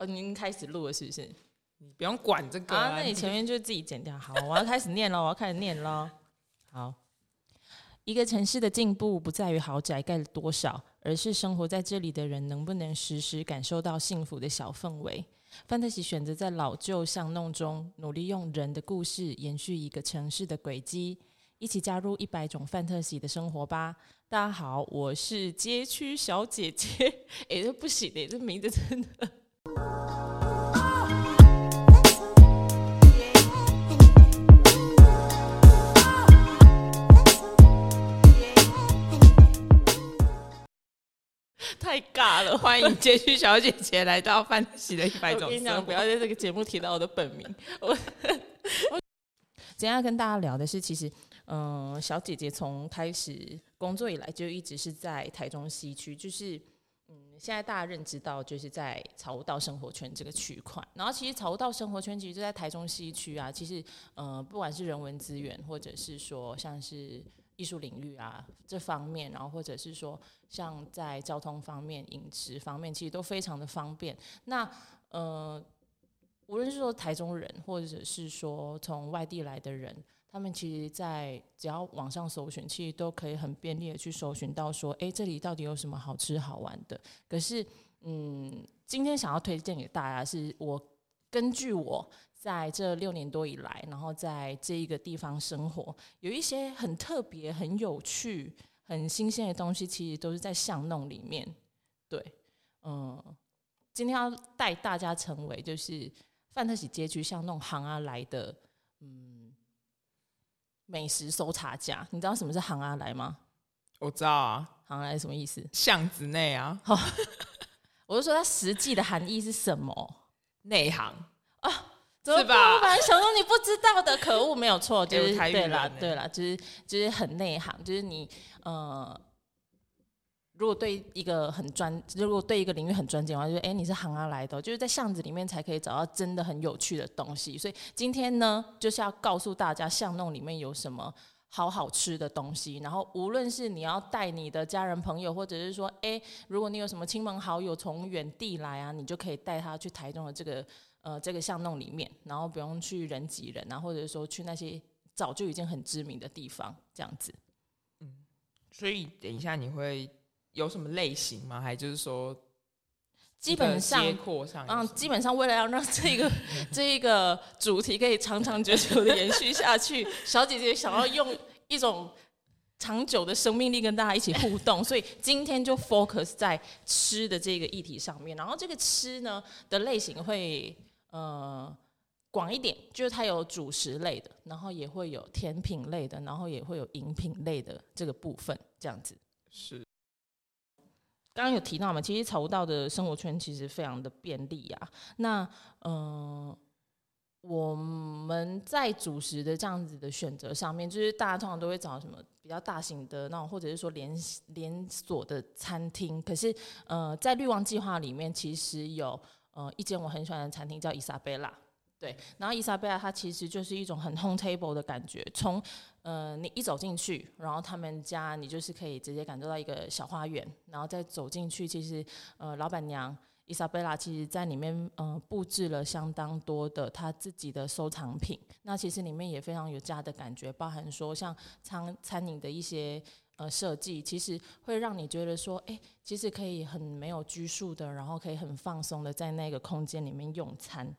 哦，您开始录了是不是？你不用管这个啊，啊那你前面就自己剪掉。好，我要开始念了，我要开始念了。好，一个城市的进步不在于豪宅盖了多少，而是生活在这里的人能不能时时感受到幸福的小氛围。范特西选择在老旧巷弄中努力用人的故事延续一个城市的轨迹，一起加入一百种范特西的生活吧！大家好，我是街区小姐姐。哎、欸，这不行的，这名字真的。太尬了！欢迎街区小姐姐来到范喜的一百种。我跟你讲，不要在这个节目提到我的本名。我，我今天要跟大家聊的是，其实，嗯、呃，小姐姐从开始工作以来就一直是在台中西区，就是，嗯，现在大家认知到就是在草悟道生活圈这个区块。然后，其实草悟道生活圈其实就在台中西区啊。其实，呃，不管是人文资源，或者是说像是。艺术领域啊，这方面，然后或者是说，像在交通方面、饮食方面，其实都非常的方便。那呃，无论是说台中人，或者是说从外地来的人，他们其实，在只要网上搜寻，其实都可以很便利的去搜寻到说，哎，这里到底有什么好吃好玩的？可是，嗯，今天想要推荐给大家，是我根据我。在这六年多以来，然后在这一个地方生活，有一些很特别、很有趣、很新鲜的东西，其实都是在巷弄里面。对，嗯，今天要带大家成为就是范特喜街区巷弄行啊来的嗯美食搜查家。你知道什么是行啊来吗？我知道啊，行啊来什么意思？巷子内啊。好 我就说它实际的含义是什么？内行啊。是吧？我本来想说你不知道的，可恶，没有错，就是对了，对了，就是就是很内行，就是你呃，如果对一个很专，如果对一个领域很专精的话，就是哎、你是行啊来的，就是在巷子里面才可以找到真的很有趣的东西。所以今天呢，就是要告诉大家巷弄里面有什么好好吃的东西。然后无论是你要带你的家人朋友，或者是说哎、如果你有什么亲朋好友从远地来啊，你就可以带他去台中的这个。呃，这个巷弄里面，然后不用去人挤人啊，或者说去那些早就已经很知名的地方，这样子。嗯，所以等一下你会有什么类型吗？还就是说，基本上，嗯，基本上为了要让这个 这一个主题可以长长久久的延续下去，小姐姐想要用一种长久的生命力跟大家一起互动，所以今天就 focus 在吃的这个议题上面。然后这个吃呢的类型会。呃，广一点，就是它有主食类的，然后也会有甜品类的，然后也会有饮品类的这个部分，这样子。是。刚刚有提到嘛，其实草悟道的生活圈其实非常的便利啊。那呃，我们在主食的这样子的选择上面，就是大家通常都会找什么比较大型的那种，或者是说连连锁的餐厅。可是呃，在绿旺计划里面，其实有。呃，一间我很喜欢的餐厅叫伊莎贝拉，对，然后伊莎贝拉它其实就是一种很 home table 的感觉，从呃你一走进去，然后他们家你就是可以直接感受到一个小花园，然后再走进去，其实呃老板娘伊莎贝拉其实在里面呃布置了相当多的她自己的收藏品，那其实里面也非常有家的感觉，包含说像餐餐饮的一些。呃，设计其实会让你觉得说，哎、其实可以很没有拘束的，然后可以很放松的在那个空间里面用餐。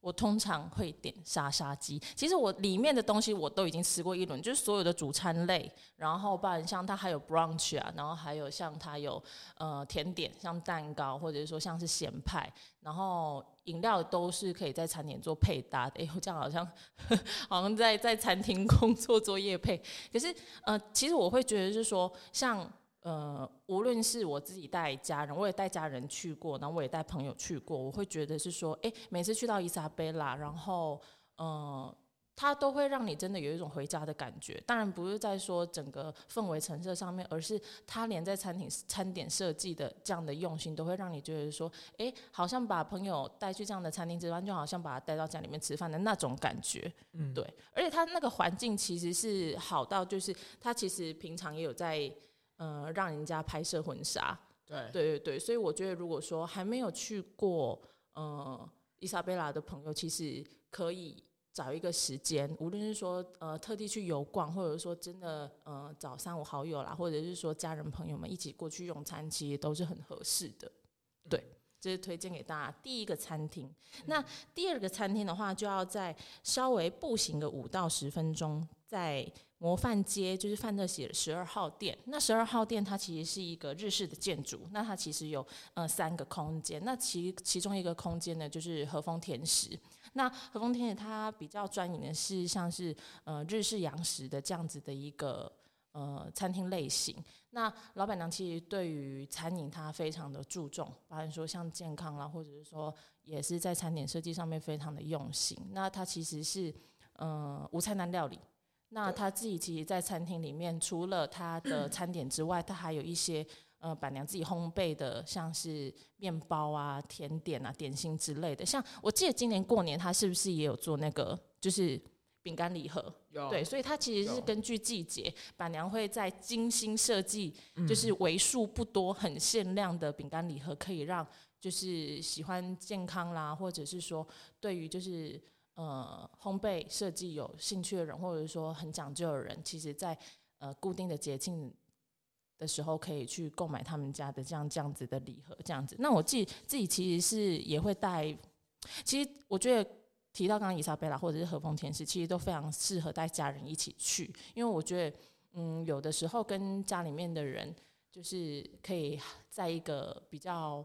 我通常会点沙沙鸡，其实我里面的东西我都已经吃过一轮，就是所有的主餐类，然后不然像它还有 brunch 啊，然后还有像它有呃甜点，像蛋糕，或者是说像是咸派，然后饮料都是可以在餐点做配搭的。哎，我这样好像 好像在在餐厅工作做业配，可是呃，其实我会觉得是说像。呃，无论是我自己带家人，我也带家人去过，然后我也带朋友去过，我会觉得是说，哎，每次去到伊莎贝拉，然后，呃，它都会让你真的有一种回家的感觉。当然不是在说整个氛围陈设上面，而是它连在餐厅餐点设计的这样的用心，都会让你觉得说，哎，好像把朋友带去这样的餐厅吃饭，就好像把他带到家里面吃饭的那种感觉。嗯，对。而且它那个环境其实是好到，就是它其实平常也有在。呃，让人家拍摄婚纱，对对对对，所以我觉得如果说还没有去过呃伊莎贝拉的朋友，其实可以找一个时间，无论是说呃特地去游逛，或者说真的呃找三五好友啦，或者是说家人朋友们一起过去用餐，其实都是很合适的。对，这是推荐给大家第一个餐厅。那第二个餐厅的话，就要在稍微步行个五到十分钟，在。模范街就是范特喜的十二号店，那十二号店它其实是一个日式的建筑，那它其实有呃三个空间，那其其中一个空间呢就是和风甜食，那和风甜食它比较专营的是像是呃日式洋食的这样子的一个呃餐厅类型，那老板娘其实对于餐饮她非常的注重，包含说像健康啦，或者是说也是在餐点设计上面非常的用心，那它其实是呃无菜单料理。那他自己其实，在餐厅里面，除了他的 餐点之外，他还有一些呃板娘自己烘焙的，像是面包啊、甜点啊、点心之类的。像我记得今年过年，他是不是也有做那个，就是饼干礼盒？有。对，所以他其实是根据季节，板娘会在精心设计，就是为数不多、很限量的饼干礼盒，可以让就是喜欢健康啦，或者是说对于就是。呃，烘焙设计有兴趣的人，或者说很讲究的人，其实在呃固定的节庆的时候，可以去购买他们家的这样这样子的礼盒，这样子。那我自己自己其实是也会带，其实我觉得提到刚刚伊莎贝拉或者是和风甜食，其实都非常适合带家人一起去，因为我觉得，嗯，有的时候跟家里面的人，就是可以在一个比较。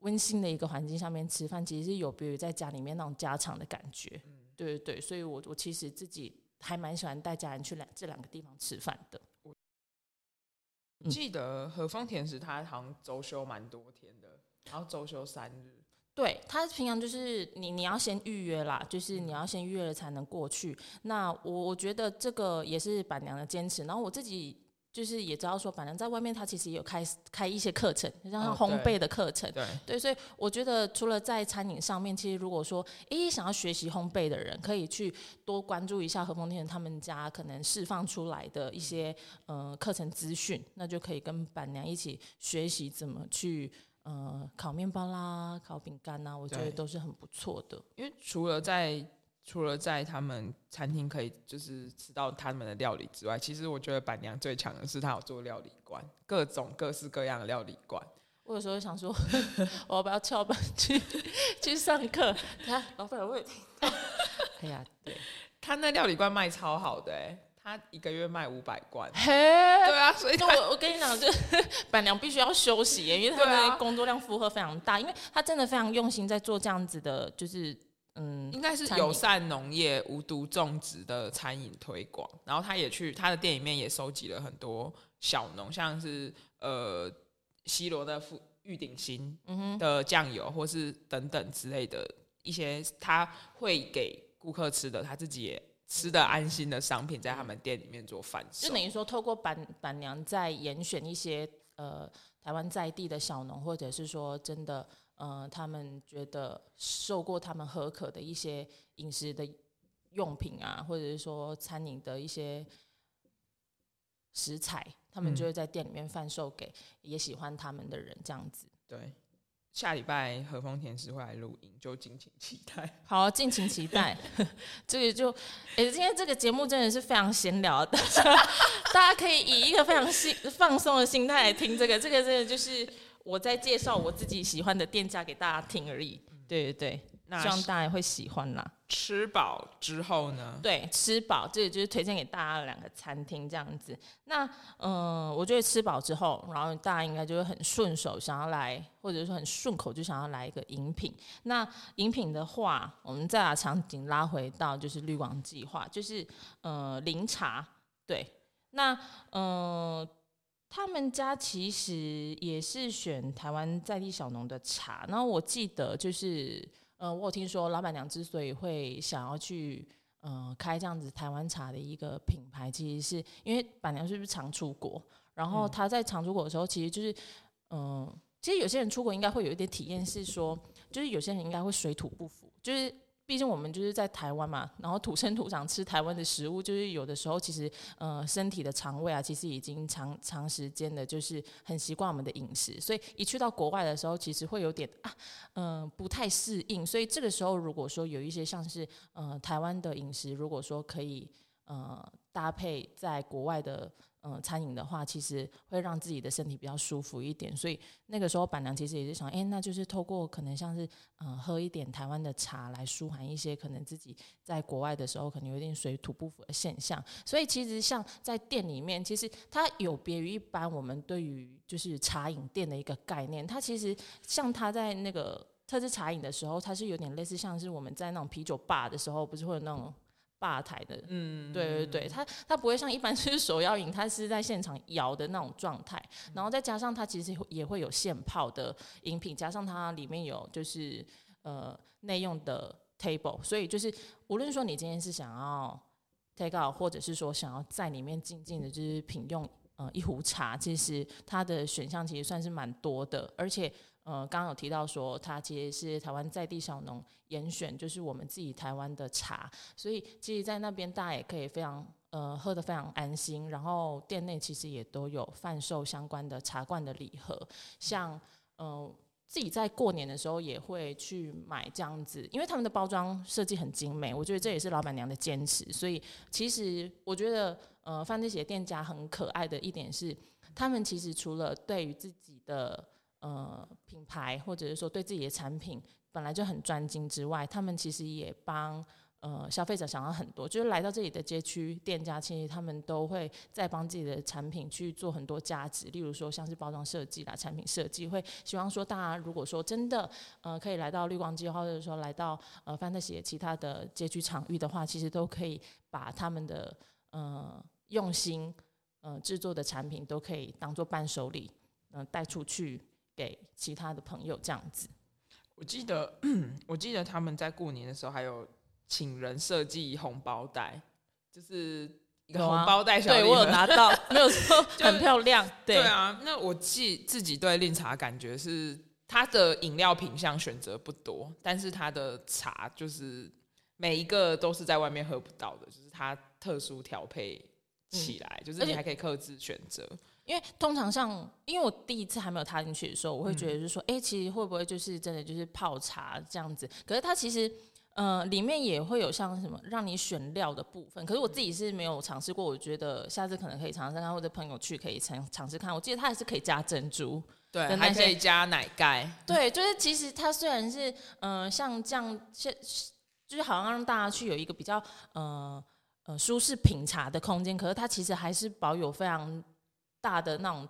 温馨的一个环境上面吃饭，其实是有别于在家里面那种家常的感觉。嗯，对对对，所以我我其实自己还蛮喜欢带家人去两这两个地方吃饭的。我记得和风甜食，它好像周休蛮多天的，然后周休三日。对，它平常就是你你要先预约啦，就是你要先预约了才能过去。那我我觉得这个也是板娘的坚持，然后我自己。就是也知道说，反正在外面他其实也有开开一些课程，像烘焙的课程。哦、对，对，所以我觉得除了在餐饮上面，其实如果说诶想要学习烘焙的人，可以去多关注一下和风天他们家可能释放出来的一些呃课程资讯，那就可以跟板娘一起学习怎么去呃烤面包啦、烤饼干呐，我觉得都是很不错的。因为除了在除了在他们餐厅可以就是吃到他们的料理之外，其实我觉得板娘最强的是她有做料理馆，各种各式各样的料理馆。我有时候想说，我要不要翘班去 去上课？他老板会听到。哎呀，对，他那料理馆卖超好的，哎，他一个月卖五百罐。嘿，对啊，所以我我跟你讲，就是板娘必须要休息，因为他的工作量负荷非常大，因为他真的非常用心在做这样子的，就是。嗯，应该是友善农业、无毒种植的餐饮推广，然后他也去他的店里面也收集了很多小农，像是呃西罗的富玉鼎新的酱油，或是等等之类的一些他会给顾客吃的，他自己也吃的安心的商品，在他们店里面做贩售。就等于说，透过板板娘在严选一些呃台湾在地的小农，或者是说真的。呃，他们觉得受过他们合可的一些饮食的用品啊，或者是说餐饮的一些食材，他们就会在店里面贩售给也喜欢他们的人，这样子。对，下礼拜和风甜食会来录音，就敬请期待。好，敬请期待。这个就，哎、欸，今天这个节目真的是非常闲聊的，大家可以以一个非常心放松的心态来听这个，这个真的就是。我在介绍我自己喜欢的店家给大家听而已，对对对，那希望大家会喜欢啦。吃饱之后呢？对，吃饱这个就是推荐给大家的两个餐厅这样子。那嗯、呃，我觉得吃饱之后，然后大家应该就会很顺手想要来，或者说很顺口就想要来一个饮品。那饮品的话，我们再把场景拉回到就是绿光计划，就是呃零茶。对，那嗯。呃他们家其实也是选台湾在地小农的茶，然后我记得就是，呃，我有听说老板娘之所以会想要去，呃，开这样子台湾茶的一个品牌，其实是因为板娘是不是常出国，然后她在常出国的时候，其实就是，嗯、呃，其实有些人出国应该会有一点体验是说，就是有些人应该会水土不服，就是毕竟我们就是在台湾嘛，然后土生土长吃台湾的食物，就是有的时候其实呃身体的肠胃啊，其实已经长长时间的，就是很习惯我们的饮食，所以一去到国外的时候，其实会有点啊嗯、不太适应，所以这个时候如果说有一些像是呃台湾的饮食，如果说可以呃搭配在国外的。嗯，餐饮的话，其实会让自己的身体比较舒服一点，所以那个时候板娘其实也是想，哎，那就是透过可能像是嗯喝一点台湾的茶来舒缓一些可能自己在国外的时候可能有点水土不服的现象。所以其实像在店里面，其实它有别于一般我们对于就是茶饮店的一个概念，它其实像它在那个特制茶饮的时候，它是有点类似像是我们在那种啤酒吧的时候，不是会有那种。吧台的，嗯，对对对，它它不会像一般就是手摇饮，它是在现场摇的那种状态，然后再加上它其实也会有现泡的饮品，加上它里面有就是呃内用的 table，所以就是无论说你今天是想要 take out，或者是说想要在里面静静的就是品用呃一壶茶，其实它的选项其实算是蛮多的，而且。呃，刚刚有提到说，它其实是台湾在地小农严选，就是我们自己台湾的茶，所以其实，在那边大家也可以非常呃喝得非常安心。然后店内其实也都有贩售相关的茶罐的礼盒，像呃自己在过年的时候也会去买这样子，因为他们的包装设计很精美，我觉得这也是老板娘的坚持。所以其实我觉得呃范特喜的店家很可爱的一点是，他们其实除了对于自己的呃，品牌或者是说对自己的产品本来就很专精之外，他们其实也帮呃消费者想到很多，就是来到这里的街区店家，其实他们都会在帮自己的产品去做很多加值，例如说像是包装设计啦、产品设计，会希望说大家如果说真的呃可以来到绿光街，或者说来到呃范特喜的其他的街区场域的话，其实都可以把他们的呃用心呃制作的产品都可以当做伴手礼，嗯、带出去。给其他的朋友这样子，我记得，我记得他们在过年的时候还有请人设计红包袋，就是一个红包袋小礼盒，对，我有拿到，没有说 很漂亮，对，啊。那我记自己对令茶感觉是，它的饮料品相选择不多，但是它的茶就是每一个都是在外面喝不到的，就是它特殊调配起来，嗯、就是你还可以克制选择。因为通常像，因为我第一次还没有踏进去的时候，我会觉得就是说，哎、嗯，其实会不会就是真的就是泡茶这样子？可是它其实，呃，里面也会有像什么让你选料的部分。可是我自己是没有尝试过，我觉得下次可能可以尝试看，或者朋友去可以尝尝试看。我记得它还是可以加珍珠，对，还可以加奶盖。对，就是其实它虽然是，呃，像这样，像就是好像让大家去有一个比较，呃呃舒适品茶的空间，可是它其实还是保有非常。大的那种，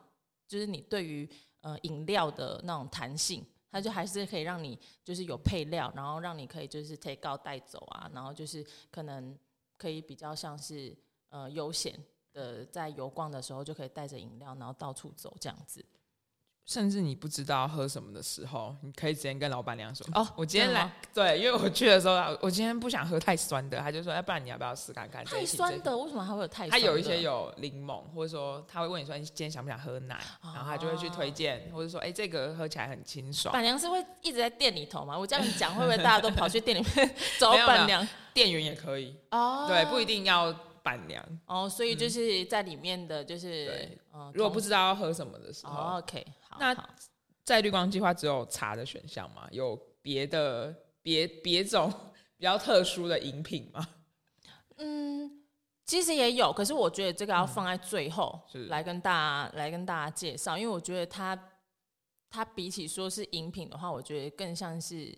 就是你对于呃饮料的那种弹性，它就还是可以让你就是有配料，然后让你可以就是 take out 带走啊，然后就是可能可以比较像是呃悠闲的在游逛的时候就可以带着饮料，然后到处走这样子。甚至你不知道喝什么的时候，你可以直接跟老板娘说：“哦，我今天来，对，因为我去的时候，我今天不想喝太酸的。”他就说：“要不然你要不要试看看？”太酸的，为什么还会有太酸？他有一些有柠檬，或者说他会问你说：“你今天想不想喝奶？”然后他就会去推荐，或者说：“哎，这个喝起来很清爽。”板娘是会一直在店里头吗？我这样讲会不会大家都跑去店里面 找板娘？店员也可以哦，对，不一定要。板娘哦，所以就是在里面的就是，对嗯，如果不知道要喝什么的时候，哦，OK，好，那在绿光计划只有茶的选项吗？有别的别别种比较特殊的饮品吗？嗯，其实也有，可是我觉得这个要放在最后来跟大家、嗯、来跟大家介绍，因为我觉得它它比起说是饮品的话，我觉得更像是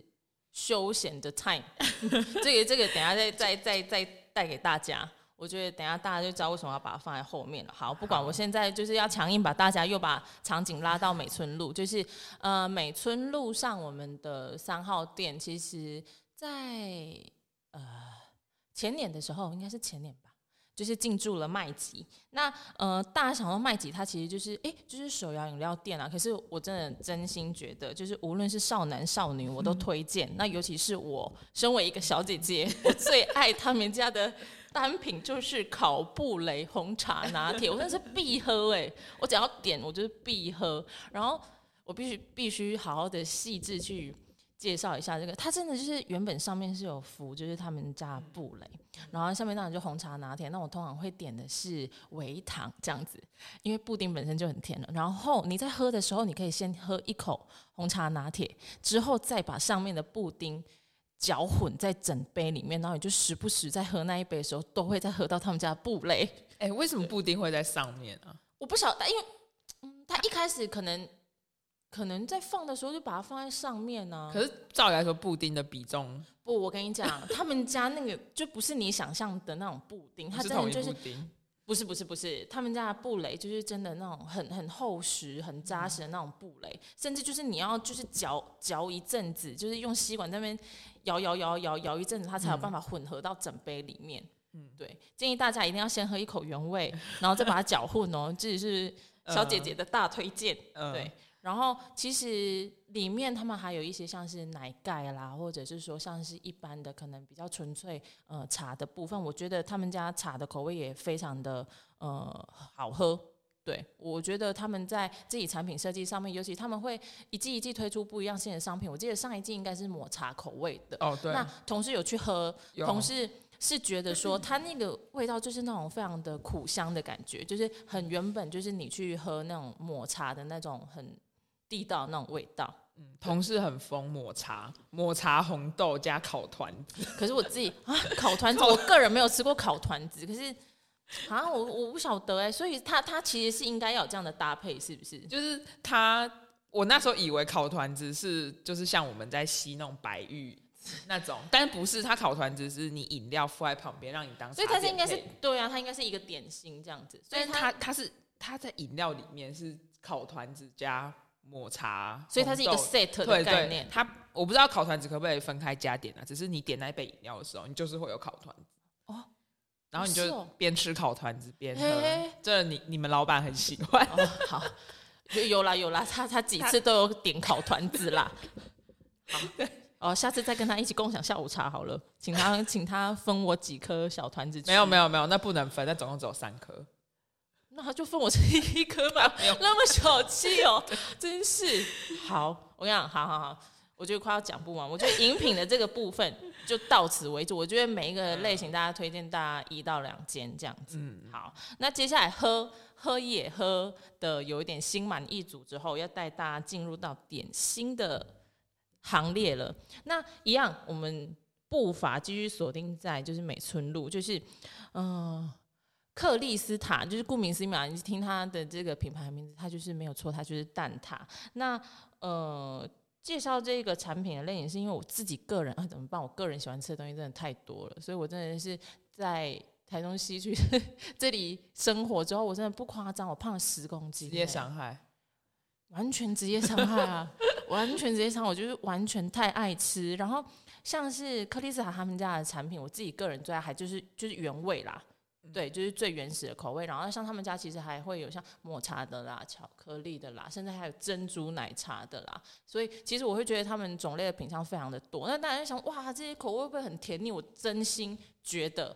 休闲的 time。这个这个等下再再再再带给大家。我觉得等下大家就知道为什么要把它放在后面了。好，不管我现在就是要强硬把大家又把场景拉到美村路，就是呃美村路上我们的三号店，其实在呃前年的时候，应该是前年吧，就是进驻了麦吉。那呃大家想到麦吉，它其实就是哎、欸、就是手摇饮料店啊。可是我真的真心觉得，就是无论是少男少女，我都推荐。嗯、那尤其是我身为一个小姐姐，我 最爱他们家的。单品就是烤布雷红茶拿铁，我真的是必喝哎！我只要点，我就是必喝。然后我必须必须好好的细致去介绍一下这个，它真的就是原本上面是有浮，就是他们家布蕾，然后下面当然就红茶拿铁。那我通常会点的是微糖这样子，因为布丁本身就很甜了。然后你在喝的时候，你可以先喝一口红茶拿铁，之后再把上面的布丁搅混在整杯里面，然后你就时不时在喝那一杯的时候，都会再喝到他们家的布蕾。哎、欸，为什么布丁会在上面啊？我不晓得，因为嗯，他一开始可能。可能在放的时候就把它放在上面呢、啊。可是照理来说，布丁的比重不，我跟你讲，他们家那个就不是你想象的那种布丁，它真的就是不是不是不是，他们家的布雷就是真的那种很很厚实、很扎实的那种布雷，嗯、甚至就是你要就是嚼嚼一阵子，就是用吸管在那边摇摇摇摇摇一阵子，它才有办法混合到整杯里面。嗯，对，建议大家一定要先喝一口原味，然后再把它搅混哦，这也是 小姐姐的大推荐。嗯、对。然后其实里面他们还有一些像是奶盖啦，或者是说像是一般的可能比较纯粹呃茶的部分，我觉得他们家茶的口味也非常的呃好喝。对，我觉得他们在自己产品设计上面，尤其他们会一季一季推出不一样新的商品。我记得上一季应该是抹茶口味的哦，对。那同事有去喝，同事是觉得说它那个味道就是那种非常的苦香的感觉，就是很原本就是你去喝那种抹茶的那种很。地道那种味道，嗯，同事很疯抹茶，抹茶红豆加烤团子。可是我自己啊，烤团子，我个人没有吃过烤团子。可是啊，我我不晓得哎，所以他他其实是应该要有这样的搭配，是不是？就是他，我那时候以为烤团子是就是像我们在吸那种白玉那种，但不是，他烤团子是你饮料附在旁边让你当，所以它是应该是对啊，它应该是一个点心这样子。所以它它是它在饮料里面是烤团子加。抹茶，所以它是一个 set 的概念。它我不知道烤团子可不可以分开加点啊？只是你点那一杯饮料的时候，你就是会有烤团子哦。然后你就边吃烤团子边喝，哦、这你你们老板很喜欢。哦、好，有啦有啦，他他几次都有点烤团子啦。好，哦，下次再跟他一起共享下午茶好了，请他请他分我几颗小团子。没有没有没有，那不能分，那总共只有三颗。那他就分我这一颗吧，那么小气哦，真是。好，我跟你讲，好好好，我觉得快要讲不完。我觉得饮品的这个部分就到此为止。我觉得每一个类型，大家推荐大家一到两间这样子。嗯，好。那接下来喝喝也喝的有一点心满意足之后，要带大家进入到点心的行列了。那一样，我们步伐继续锁定在就是美村路，就是嗯。呃克莉丝塔就是顾名思义嘛，你听它的这个品牌名字，它就是没有错，它就是蛋挞。那呃，介绍这个产品的类型，是因为我自己个人啊，怎么办？我个人喜欢吃的东西真的太多了，所以我真的是在台中西区 这里生活之后，我真的不夸张，我胖了十公斤。职业伤害，完全职业伤害啊！完全职业伤害，我就是完全太爱吃。然后像是克莉丝塔他们家的产品，我自己个人最爱还就是就是原味啦。对，就是最原始的口味。然后像他们家其实还会有像抹茶的啦、巧克力的啦，甚至还有珍珠奶茶的啦。所以其实我会觉得他们种类的品项非常的多。那大家想，哇，这些口味会不会很甜腻？我真心觉得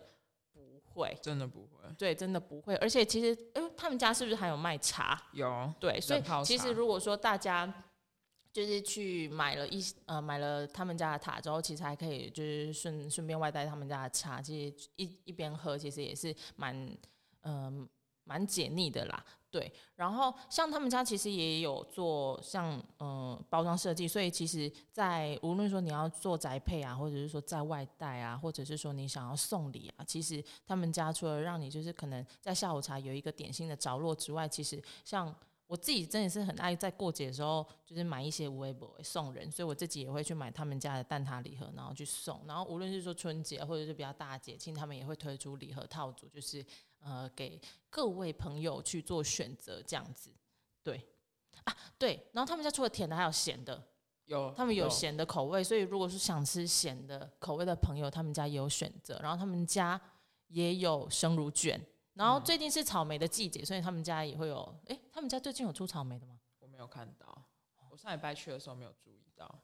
不会，真的不会。对，真的不会。而且其实，哎，他们家是不是还有卖茶？有。对，所以其实如果说大家。就是去买了一呃买了他们家的塔之后，其实还可以就是顺顺便外带他们家的茶，其实一一边喝其实也是蛮嗯蛮解腻的啦。对，然后像他们家其实也有做像嗯、包装设计，所以其实在无论说你要做宅配啊，或者是说在外带啊，或者是说你想要送礼啊，其实他们家除了让你就是可能在下午茶有一个点心的着落之外，其实像。我自己真的是很爱在过节的时候，就是买一些微博送人，所以我自己也会去买他们家的蛋挞礼盒，然后去送。然后无论是说春节或者是比较大节庆，他们也会推出礼盒套组，就是呃给各位朋友去做选择这样子。对啊，对。然后他们家除了甜的，还有咸的，有他们有咸的口味，所以如果是想吃咸的口味的朋友，他们家也有选择。然后他们家也有生乳卷。然后最近是草莓的季节，所以他们家也会有。哎，他们家最近有出草莓的吗？我没有看到，我上礼拜去的时候没有注意到。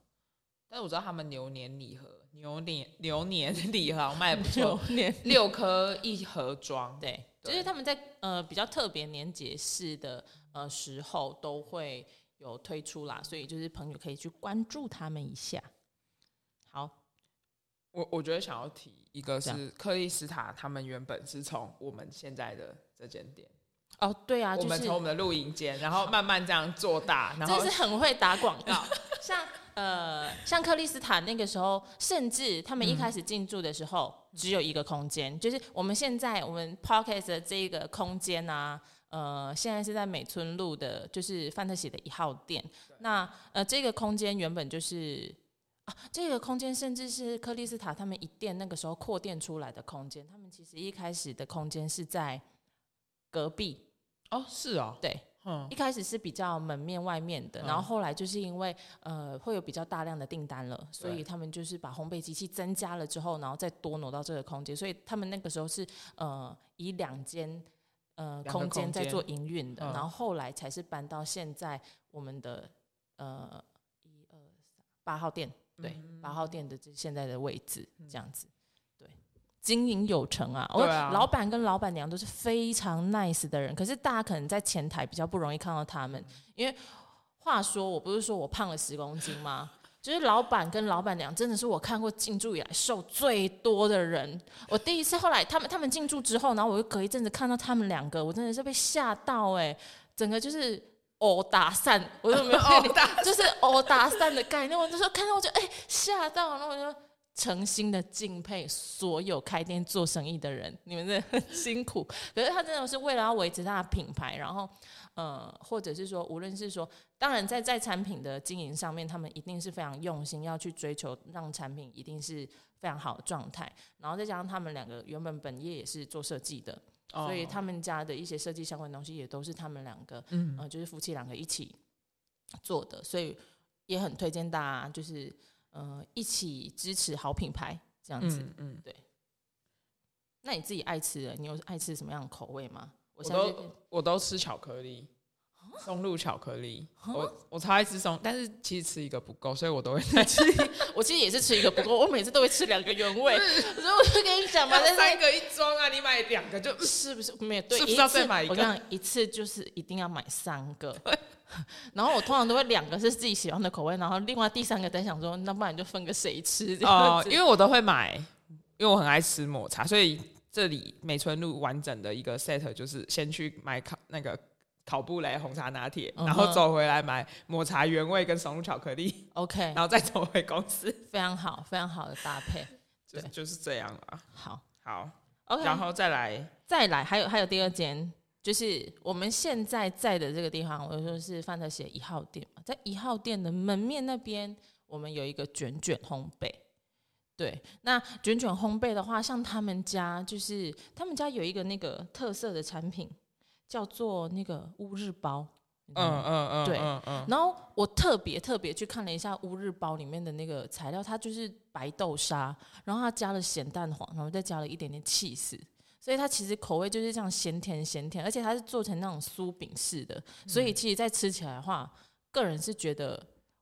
但是我知道他们牛年礼盒，牛年牛年礼盒卖的不错，年六颗一盒装。对，对就是他们在呃比较特别年节式的呃时候都会有推出啦，所以就是朋友可以去关注他们一下。我我觉得想要提一个是克利斯塔，他们原本是从我们现在的这间店。哦，对啊，我们从我们的露营间，然后慢慢这样做大，然后这是很会打广告。像呃，像克利斯塔那个时候，甚至他们一开始进驻的时候，嗯、只有一个空间，就是我们现在我们 Pocket 的这个空间啊，呃，现在是在美村路的，就是范特喜的一号店。那呃，这个空间原本就是啊，这个空间甚至是克丽斯塔他们一店那个时候扩店出来的空间。他们其实一开始的空间是在隔壁。哦，是啊、哦，对，嗯，一开始是比较门面外面的，然后后来就是因为呃会有比较大量的订单了，所以他们就是把烘焙机器增加了之后，然后再多挪到这个空间，所以他们那个时候是呃以两间呃空间在做营运的，然后后来才是搬到现在我们的呃一二三八号店，对，八号店的这现在的位置这样子。对经营有成啊！我老板跟老板娘都是非常 nice 的人，可是大家可能在前台比较不容易看到他们，因为话说我不是说我胖了十公斤吗？就是老板跟老板娘真的是我看过进驻以来瘦最多的人。我第一次后来他们他们进驻之后，然后我又隔一阵子看到他们两个，我真的是被吓到哎、欸，整个就是殴打散，我都没有 殴打，就是殴打散的概念。我就说看到我就哎吓到，然后我就。诚心的敬佩所有开店做生意的人，你们真的很辛苦。可是他真的是为了要维持他的品牌，然后，呃，或者是说，无论是说，当然在在产品的经营上面，他们一定是非常用心，要去追求让产品一定是非常好的状态。然后再加上他们两个原本本业也是做设计的，所以他们家的一些设计相关的东西也都是他们两个，嗯、呃，就是夫妻两个一起做的，所以也很推荐大家就是。呃，一起支持好品牌这样子，嗯，嗯对。那你自己爱吃的，你有爱吃什么样的口味吗？我都我都吃巧克力，松露巧克力。我我超爱吃松，但是其实吃一个不够，所以我都会再吃。我其实也是吃一个不够，我每次都会吃两个原味。所以我就跟你讲嘛，这三个一装啊，你买两个就是不是没有对，是不是要再买一个？我讲一次就是一定要买三个。然后我通常都会两个是自己喜欢的口味，然后另外第三个在想说，那不然就分给谁吃哦，因为我都会买，因为我很爱吃抹茶，所以这里美村路完整的一个 set 就是先去买烤那个烤布雷红茶拿铁，然后走回来买抹茶原味跟松露巧克力，OK，然后再走回公司，非常好，非常好的搭配，对，就是这样了。好，好，OK，然后再来，再来，还有还有第二间。就是我们现在在的这个地方，我就说是范特喜一号店嘛，在一号店的门面那边，我们有一个卷卷烘焙。对，那卷卷烘焙的话，像他们家就是他们家有一个那个特色的产品，叫做那个乌日包。嗯嗯嗯，对，嗯嗯。然后我特别特别去看了一下乌日包里面的那个材料，它就是白豆沙，然后它加了咸蛋黄，然后再加了一点点起司。所以它其实口味就是这样咸甜咸甜，而且它是做成那种酥饼式的，所以其实，在吃起来的话，个人是觉得，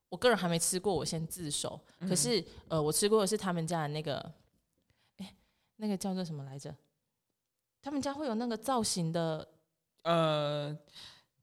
我个人还没吃过，我先自首。可是，呃，我吃过的是他们家的那个，哎，那个叫做什么来着？他们家会有那个造型的，呃，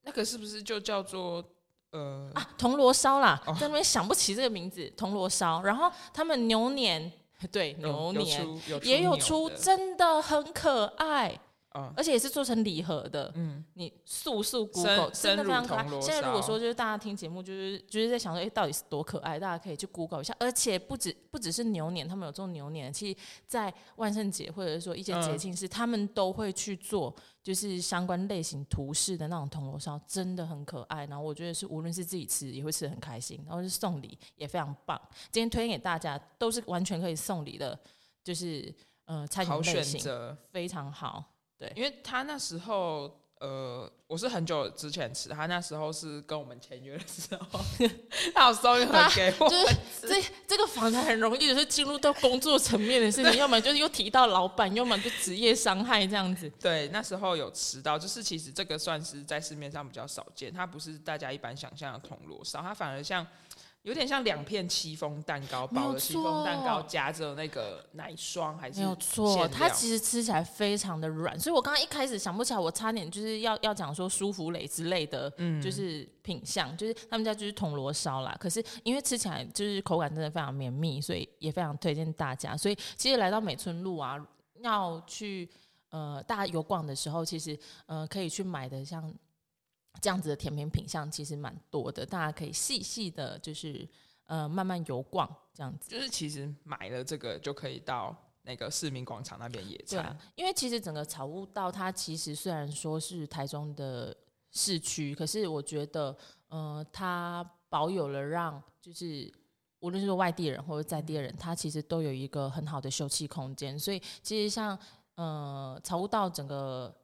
那个是不是就叫做呃啊铜锣烧啦？在那边想不起这个名字，铜锣烧。然后他们牛年。对，牛年也有出，真的很可爱。嗯、而且也是做成礼盒的，嗯，你速速 Google 真的非常可爱。现在如果说就是大家听节目，就是就是在想说，哎、欸，到底是多可爱？大家可以去 Google 一下。而且不止不只是牛年，他们有做牛年，其实，在万圣节或者是说一些节庆是，他们都会去做，就是相关类型图示的那种铜锣烧，真的很可爱。然后我觉得是无论是自己吃也会吃的很开心，然后是送礼也非常棒。今天推荐给大家都是完全可以送礼的，就是呃，餐饮类型非常好。对，因为他那时候，呃，我是很久之前吃，他那时候是跟我们签约的时候，他有送一盒给我。就是这这个访谈很容易就是进入到工作层面的事情，要么就是又提到老板，要么就职业伤害这样子。对，那时候有吃到，就是其实这个算是在市面上比较少见，它不是大家一般想象的铜锣烧，它反而像有点像两片戚风蛋糕，包的戚风蛋糕夹着那个奶霜，还是没有错。它其实吃起来非常的软，所以我刚刚一开始想不起来，我差点就是要要讲说舒芙蕾之类的，嗯，就是品相，就是他们家就是铜锣烧啦。可是因为吃起来就是口感真的非常绵密，所以也非常推荐大家。所以其实来到美村路啊，要去呃大家游逛的时候，其实呃可以去买的像。这样子的甜品品相其实蛮多的，大家可以细细的，就是呃慢慢游逛这样子。就是其实买了这个就可以到那个市民广场那边野餐。对，因为其实整个草悟道它其实虽然说是台中的市区，可是我觉得呃它保有了让就是无论是外地人或者在地人，他其实都有一个很好的休憩空间。所以其实像呃草悟道整个。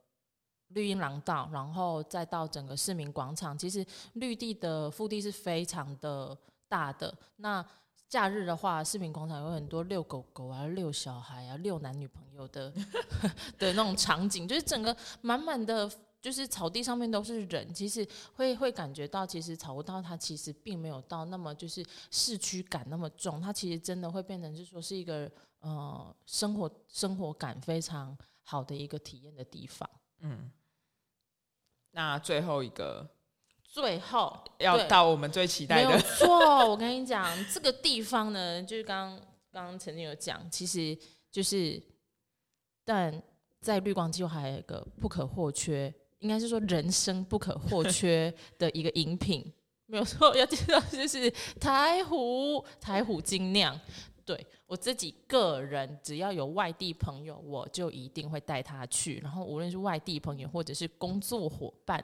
绿荫廊道，然后再到整个市民广场，其实绿地的腹地是非常的大的。那假日的话，市民广场有很多遛狗狗啊、遛小孩啊、遛男女朋友的 的那种场景，就是整个满满的，就是草地上面都是人。其实会会感觉到，其实草悟道它其实并没有到那么就是市区感那么重，它其实真的会变成就是说是一个呃生活生活感非常好的一个体验的地方。嗯。那最后一个，最后要到我们最期待的，没有错。我跟你讲，这个地方呢，就是刚刚刚曾经有讲，其实就是，但在绿光机构还有一个不可或缺，应该是说人生不可或缺的一个饮品，没有错，要介绍就是台虎台虎精酿。对我自己个人，只要有外地朋友，我就一定会带他去。然后无论是外地朋友或者是工作伙伴，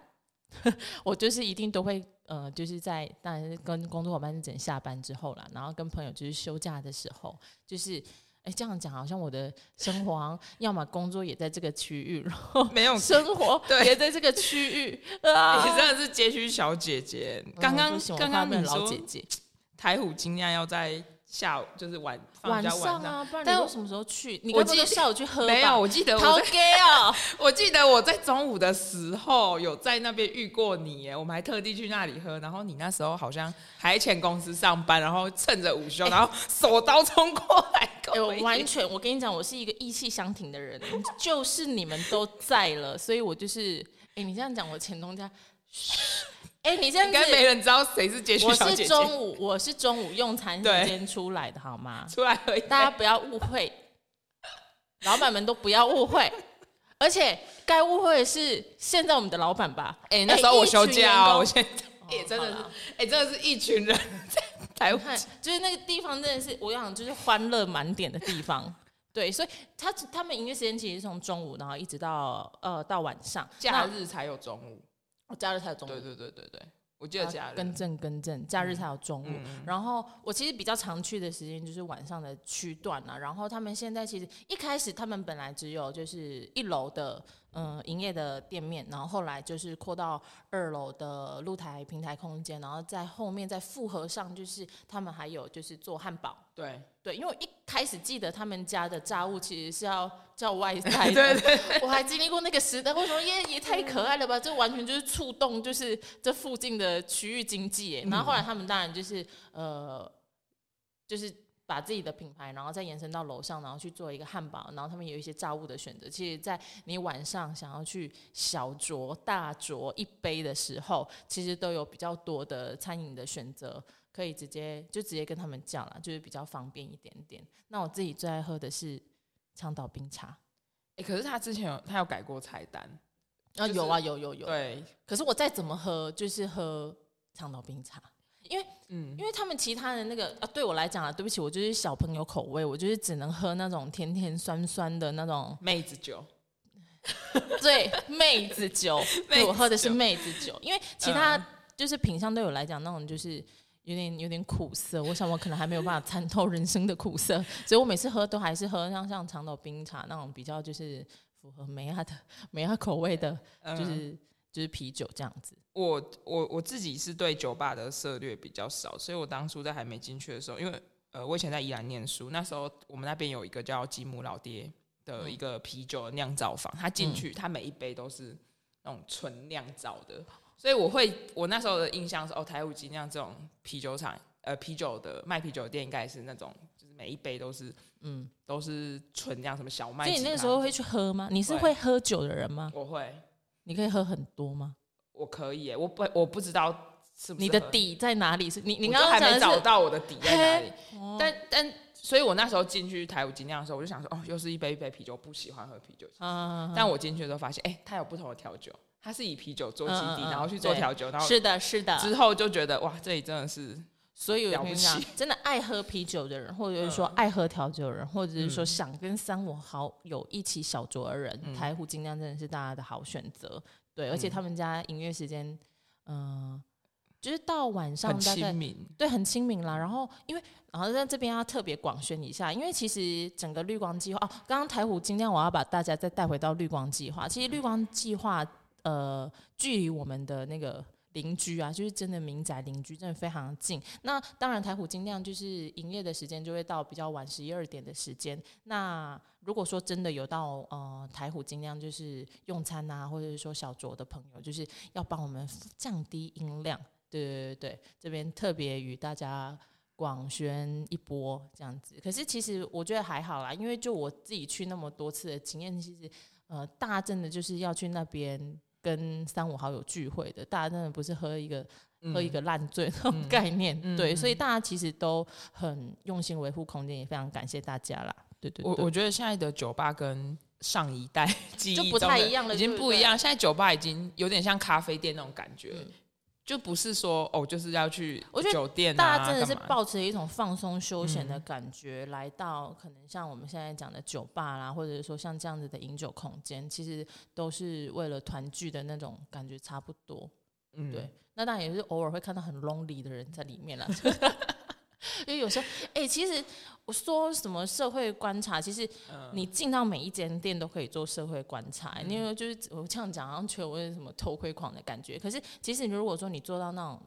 我就是一定都会呃，就是在当然是跟工作伙伴是等下班之后啦，然后跟朋友就是休假的时候，就是哎这样讲好像我的生活要么工作也在这个区域，然后没有生活也在这个区域 啊，你真的是街区小姐姐。刚刚刚刚的老姐姐，台虎惊讶要在。下午就是晚晚上啊，不然你都什么时候去？我记得下午去喝。没有，我记得我在、喔、我记得我在中午的时候有在那边遇过你耶，我们还特地去那里喝。然后你那时候好像还在前公司上班，然后趁着午休，欸、然后手刀冲过来。哎、欸，完全，我跟你讲，我是一个意气相挺的人，就是你们都在了，所以我就是，哎、欸，你这样讲，我前东家。哎、欸，你这样应该没人知道谁是街区小姐姐。我是中午，我是中午用餐时间出来的，好吗？出来而已，大家不要误会，老板们都不要误会，而且该误会的是现在我们的老板吧？哎、欸，那时候我休假哦，我现在也、欸、真的是，哎、欸，真的是一群人在台湾，就是那个地方真的是，我想就是欢乐满点的地方。对，所以他他们营业时间其实是从中午，然后一直到呃到晚上，假日才有中午。我假日才有中午。对对对对对，我记得假日。更正更正，假日才有中午。嗯、然后我其实比较常去的时间就是晚上的区段啊。然后他们现在其实一开始他们本来只有就是一楼的。嗯，营业的店面，然后后来就是扩到二楼的露台平台空间，然后在后面再复合上，就是他们还有就是做汉堡。对对，因为我一开始记得他们家的炸物其实是要叫外 带的，对，对对，我还经历过那个时代。为什么？因为也太可爱了吧！这完全就是触动，就是这附近的区域经济。然后后来他们当然就是呃，就是。把自己的品牌，然后再延伸到楼上，然后去做一个汉堡，然后他们有一些炸物的选择。其实，在你晚上想要去小酌大酌一杯的时候，其实都有比较多的餐饮的选择，可以直接就直接跟他们讲了，就是比较方便一点点。那我自己最爱喝的是长岛冰茶，哎、欸，可是他之前有他有改过菜单啊，有啊，有有有，对。可是我再怎么喝，就是喝长岛冰茶。因为，嗯，因为他们其他的那个啊，对我来讲啊，对不起，我就是小朋友口味，我就是只能喝那种甜甜酸酸的那种妹子酒。对，妹子酒，对，我喝的是妹子酒，因为其他就是品相对我来讲那种就是有点有点苦涩，我想我可能还没有办法参透人生的苦涩，所以我每次喝都还是喝像像长岛冰茶那种比较就是符合美亚的美亚口味的，就是。就是啤酒这样子。我我我自己是对酒吧的涉略比较少，所以我当初在还没进去的时候，因为呃我以前在宜兰念书，那时候我们那边有一个叫吉姆老爹的一个啤酒酿造坊，他进去他每一杯都是那种纯酿造的，所以我会我那时候的印象是哦，台虎精酿这种啤酒厂呃啤酒的卖啤酒的店应该是那种，就是每一杯都是嗯都是纯这样什么小麦。所以你那个时候会去喝吗？你是会喝酒的人吗？我会。你可以喝很多吗？我可以，我不我不知道是不是。你的底在哪里？是你你刚刚还没找到我的底在哪里？哦、但但。所以我那时候进去台五精酿的时候，我就想说，哦，又是一杯一杯啤酒，我不喜欢喝啤酒。嗯、但我进去的时候发现，哎、欸，它有不同的调酒，它是以啤酒做基底，嗯、然后去做调酒，然后是的，是的。之后就觉得，哇，这里真的是，所以我跟你讲。真的爱喝啤酒的人，或者是说爱喝调酒的人，或者是说想跟三五好友一起小酌的人，嗯、台虎精酿真的是大家的好选择。对，而且他们家营业时间，嗯、呃。就是到晚上大概对很亲民啦，然后因为然后在这边要特别广宣一下，因为其实整个绿光计划哦，刚刚台虎精酿我要把大家再带回到绿光计划。其实绿光计划呃，距离我们的那个邻居啊，就是真的民宅邻居，真的非常近。那当然台虎精酿就是营业的时间就会到比较晚十一二点的时间。那如果说真的有到呃台虎精酿就是用餐啊，或者是说小酌的朋友，就是要帮我们降低音量。对对对对，这边特别与大家广宣一波这样子。可是其实我觉得还好啦，因为就我自己去那么多次的经验，其实呃，大真的就是要去那边跟三五好友聚会的，大家真的不是喝一个、嗯、喝一个烂醉那种概念。嗯、对，所以大家其实都很用心维护空间，也非常感谢大家啦。对对，对，我我觉得现在的酒吧跟上一代 记忆就不太一样了，已经不一样。现在酒吧已经有点像咖啡店那种感觉。嗯就不是说哦，就是要去酒店、大家真的是抱持一种放松休闲的感觉，嗯、来到可能像我们现在讲的酒吧啦，或者是说像这样子的饮酒空间，其实都是为了团聚的那种感觉差不多。嗯，对。那当然也是偶尔会看到很 lonely 的人在里面啦。因为有时候，哎、欸，其实我说什么社会观察，其实你进到每一间店都可以做社会观察。因为就是我这样讲，好像觉得我有什么偷窥狂的感觉。可是其实如果说你做到那种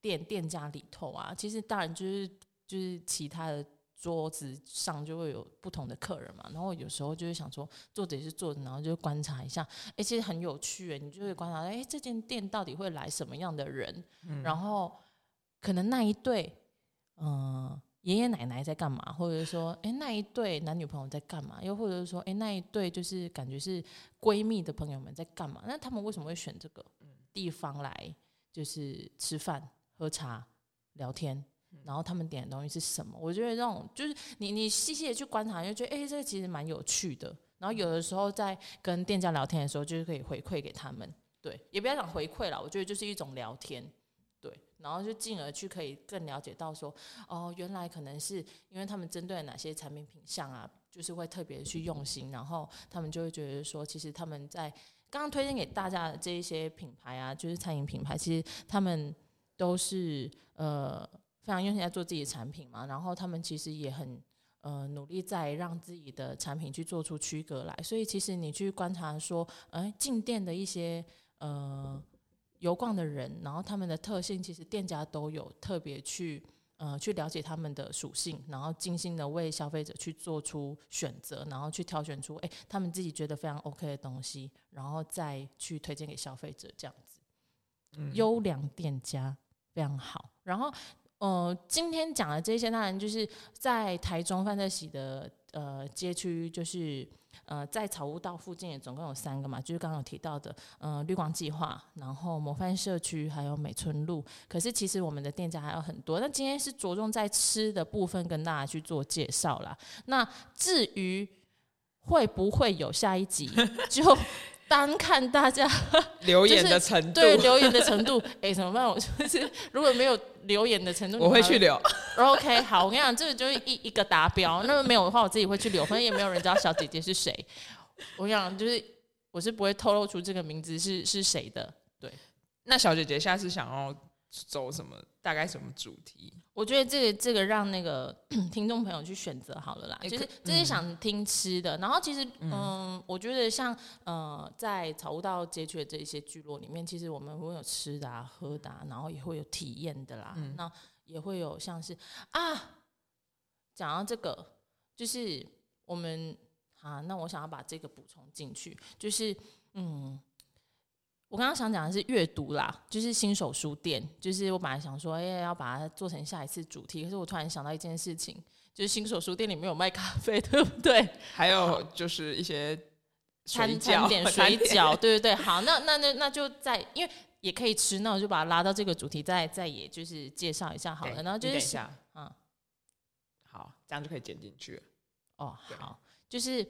店店家里头啊，其实当然就是就是其他的桌子上就会有不同的客人嘛。然后有时候就是想说坐着也是坐着，然后就观察一下，哎、欸，其实很有趣哎，你就会观察，哎、欸，这间店到底会来什么样的人？嗯、然后可能那一对。嗯，爷爷奶奶在干嘛？或者说，哎、欸，那一对男女朋友在干嘛？又或者是说，哎、欸，那一对就是感觉是闺蜜的朋友们在干嘛？那他们为什么会选这个地方来，就是吃饭、喝茶、聊天？然后他们点的东西是什么？我觉得这种就是你你细细的去观察，就觉得哎、欸，这个其实蛮有趣的。然后有的时候在跟店家聊天的时候，就是可以回馈给他们。对，也不要讲回馈了，我觉得就是一种聊天。然后就进而去可以更了解到说，哦，原来可能是因为他们针对哪些产品品相啊，就是会特别去用心，然后他们就会觉得说，其实他们在刚刚推荐给大家的这一些品牌啊，就是餐饮品牌，其实他们都是呃非常用心在做自己的产品嘛，然后他们其实也很呃努力在让自己的产品去做出区隔来，所以其实你去观察说，哎，进店的一些呃。游逛的人，然后他们的特性，其实店家都有特别去呃去了解他们的属性，然后精心的为消费者去做出选择，然后去挑选出哎他们自己觉得非常 OK 的东西，然后再去推荐给消费者这样子。嗯，优良店家非常好。然后呃今天讲的这些，当然就是在台中范特喜的呃街区，就是。呃，在草悟道附近也总共有三个嘛，就是刚刚有提到的，嗯，绿光计划，然后模范社区，还有美村路。可是其实我们的店家还有很多，那今天是着重在吃的部分跟大家去做介绍啦。那至于会不会有下一集，就。单看大家 留言的程度，对留言的程度，哎，怎么办？我就是如果没有留言的程度，我会去留。OK，好，我跟你讲，这个就是一一个达标。那么没有的话，我自己会去留。反正也没有人知道小姐姐是谁。我跟你讲，就是我是不会透露出这个名字是是谁的。对，那小姐姐下次想要走什么？大概什么主题？我觉得这个这个让那个 听众朋友去选择好了啦。就是这是想听吃的，嗯、然后其实嗯，嗯，我觉得像呃在草悟道街区的这一些聚落里面，其实我们会有吃的啊、喝的啊，然后也会有体验的啦。嗯、那也会有像是啊，讲到这个，就是我们啊，那我想要把这个补充进去，就是嗯。我刚刚想讲的是阅读啦，就是新手书店，就是我本来想说，哎，要把它做成下一次主题，可是我突然想到一件事情，就是新手书店里面有卖咖啡，对不对？还有就是一些餐餐点 水饺，对对对。好，那那那那就在，因为也可以吃，那我就把它拉到这个主题，再再也就是介绍一下好了。然后就是等一下，嗯，好，这样就可以剪进去了。哦，好，就是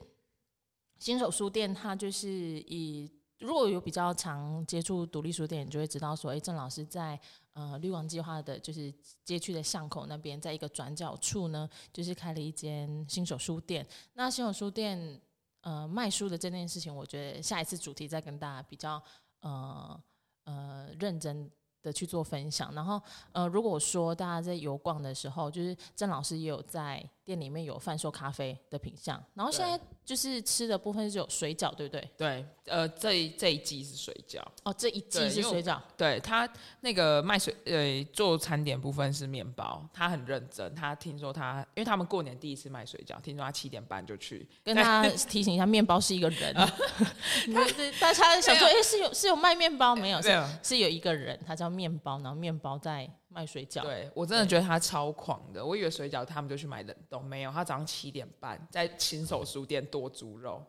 新手书店，它就是以。如果有比较常接触独立书店，你就会知道说，哎，郑老师在呃绿光计划的，就是街区的巷口那边，在一个转角处呢，就是开了一间新手书店。那新手书店呃卖书的这件事情，我觉得下一次主题再跟大家比较呃呃认真的去做分享。然后呃，如果说大家在游逛的时候，就是郑老师也有在店里面有贩售咖啡的品相，然后现在。就是吃的部分是有水饺，对不对？对，呃，这一这一季是水饺。哦，这一季是水饺。对，他那个卖水，呃，做餐点部分是面包。他很认真，他听说他，因为他们过年第一次卖水饺，听说他七点半就去。跟他提醒一下，面包是一个人。大家想说，哎，是有是有卖面包没有？是是有一个人，他叫面包，然后面包在。卖水饺，对，我真的觉得他超狂的。我以为水饺他们就去买冷冻，没有，他早上七点半在新手书店剁猪肉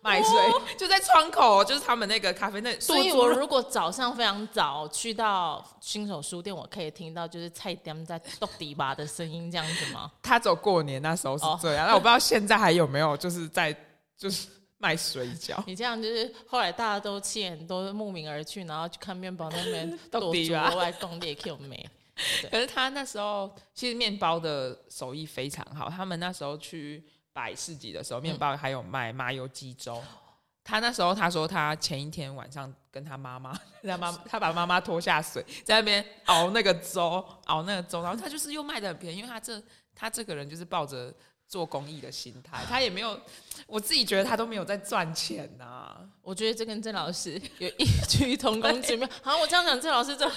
卖水，哦、就在窗口，就是他们那个咖啡那。所以我如果早上非常早去到新手书店，我可以听到就是菜店在剁底吧的声音，这样子吗？他走过年那时候是这样，那、哦、我不知道现在还有没有，就是在就是卖水饺。你这样就是后来大家都七点多慕名而去，然后去看面包那边 剁猪肉外冻裂 Q 没？可是他那时候其实面包的手艺非常好。他们那时候去摆市集的时候，面包还有卖麻油鸡粥。他那时候他说他前一天晚上跟他妈妈，他妈他把妈妈拖下水，在那边熬那个粥，熬那个粥，然后他就是又卖的很便宜，因为他这他这个人就是抱着。做公益的心态，他也没有，我自己觉得他都没有在赚钱呐、啊。我觉得这跟郑老师 有异曲同工之妙。好，我这样讲，郑老师这，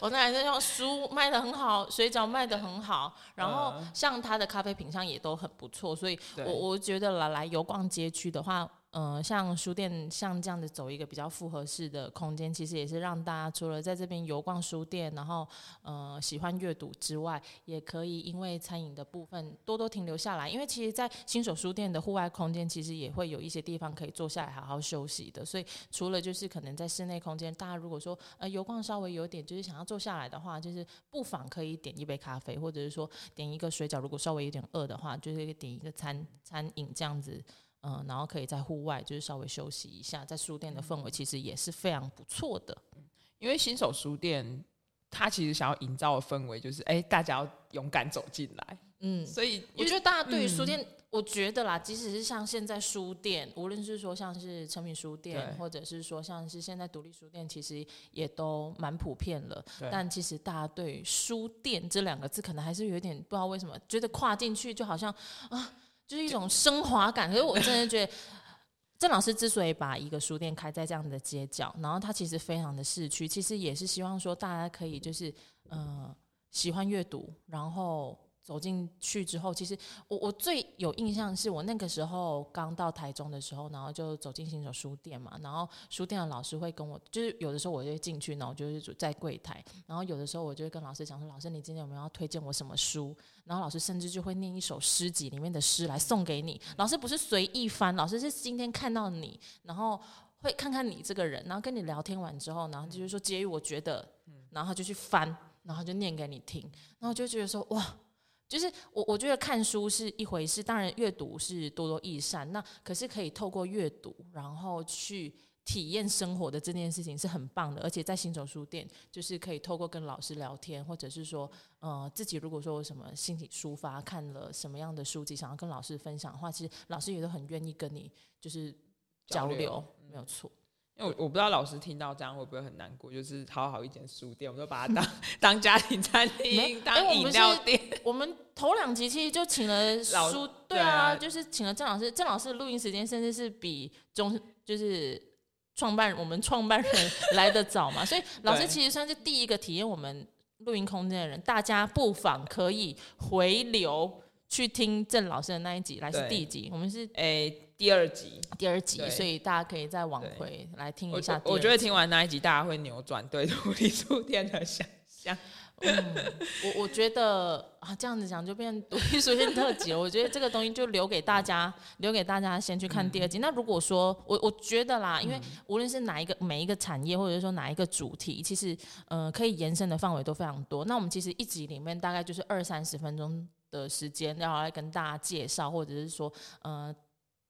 我那还是用书卖的很好，水饺卖的很好，然后像他的咖啡品相也都很不错，所以我我觉得来来游逛街区的话。呃，像书店像这样子走一个比较复合式的空间，其实也是让大家除了在这边游逛书店，然后呃喜欢阅读之外，也可以因为餐饮的部分多多停留下来。因为其实，在新手书店的户外空间，其实也会有一些地方可以坐下来好好休息的。所以除了就是可能在室内空间，大家如果说呃游逛稍微有点就是想要坐下来的话，就是不妨可以点一杯咖啡，或者是说点一个水饺。如果稍微有点饿的话，就是点一个餐餐饮这样子。嗯，然后可以在户外就是稍微休息一下，在书店的氛围其实也是非常不错的。因为新手书店，它其实想要营造的氛围就是，哎，大家要勇敢走进来。嗯，所以我觉得大家对于书店，嗯、我觉得啦，即使是像现在书店，无论是说像是成品书店，或者是说像是现在独立书店，其实也都蛮普遍了。但其实大家对于书店这两个字，可能还是有点不知道为什么，觉得跨进去就好像啊。就是一种升华感，可是我真的觉得，郑老师之所以把一个书店开在这样的街角，然后他其实非常的市区，其实也是希望说大家可以就是嗯喜欢阅读，然后。走进去之后，其实我我最有印象是我那个时候刚到台中的时候，然后就走进新手书店嘛，然后书店的老师会跟我，就是有的时候我就会进去，然后就是在柜台，然后有的时候我就会跟老师讲说，老师你今天有没有要推荐我什么书？然后老师甚至就会念一首诗集里面的诗来送给你。老师不是随意翻，老师是今天看到你，然后会看看你这个人，然后跟你聊天完之后，然后就是说基于我觉得，然后就去翻，然后就念给你听，然后就觉得说哇。就是我，我觉得看书是一回事，当然阅读是多多益善。那可是可以透过阅读，然后去体验生活的这件事情是很棒的。而且在新手书店，就是可以透过跟老师聊天，或者是说，呃，自己如果说有什么心情抒发，看了什么样的书籍，想要跟老师分享的话，其实老师也都很愿意跟你就是交流，交流没有错。因为我我不知道老师听到这样会不会很难过，就是好好一间书店，我们就把它当 当家庭餐厅、当饮料店。我们头两集其实就请了 书，对啊，就是请了郑老师。郑老师的录音时间甚至是比中就是创办我们创办人 来的早嘛，所以老师其实算是第一个体验我们录音空间的人。大家不妨可以回流。去听郑老师的那一集，来是第几集？我们是诶、欸、第二集，第二集，所以大家可以再往回来听一下。我，我觉得听完那一集，大家会扭转对独立书店的想象。嗯，我我觉得啊，这样子讲就变独立书店特辑了。我觉得这个东西就留给大家，留给大家先去看第二集。嗯、那如果说我我觉得啦，因为无论是哪一个每一个产业，或者说哪一个主题，其实呃可以延伸的范围都非常多。那我们其实一集里面大概就是二三十分钟的时间，然后来跟大家介绍，或者是说呃。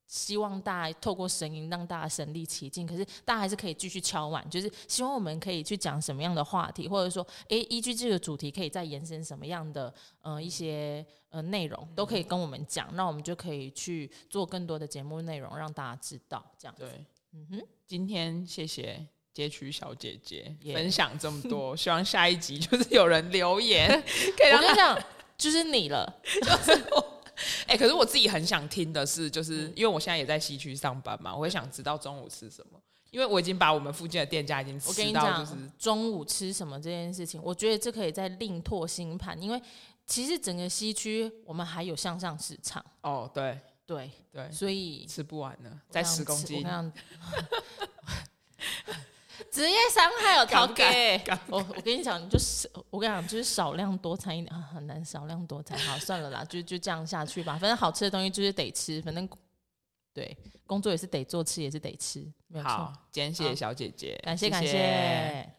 希望大家透过声音让大家身临其境，可是大家还是可以继续敲碗，就是希望我们可以去讲什么样的话题，或者说，诶，依据这个主题可以再延伸什么样的呃一些呃内容，都可以跟我们讲，那我们就可以去做更多的节目内容，让大家知道这样。对，嗯哼，今天谢谢街区小姐姐分享这么 多，希望下一集就是有人留言，可以让我跟你讲，就是你了，就是我。哎、欸，可是我自己很想听的是，就是因为我现在也在西区上班嘛，我会想知道中午吃什么，因为我已经把我们附近的店家已经吃到，就是中午吃什么这件事情，我觉得这可以再另拓新盘，因为其实整个西区我们还有向上市场。哦，对对对，所以吃不完了，再十公斤。职业伤害有调给我，我跟你讲，就是我跟你讲，就是少量多餐一点，很难少量多餐。好，算了啦，就 就这样下去吧。反正好吃的东西就是得吃，反正对工作也是得做，吃也是得吃。没有错。好，今天谢谢小姐姐，感谢感谢。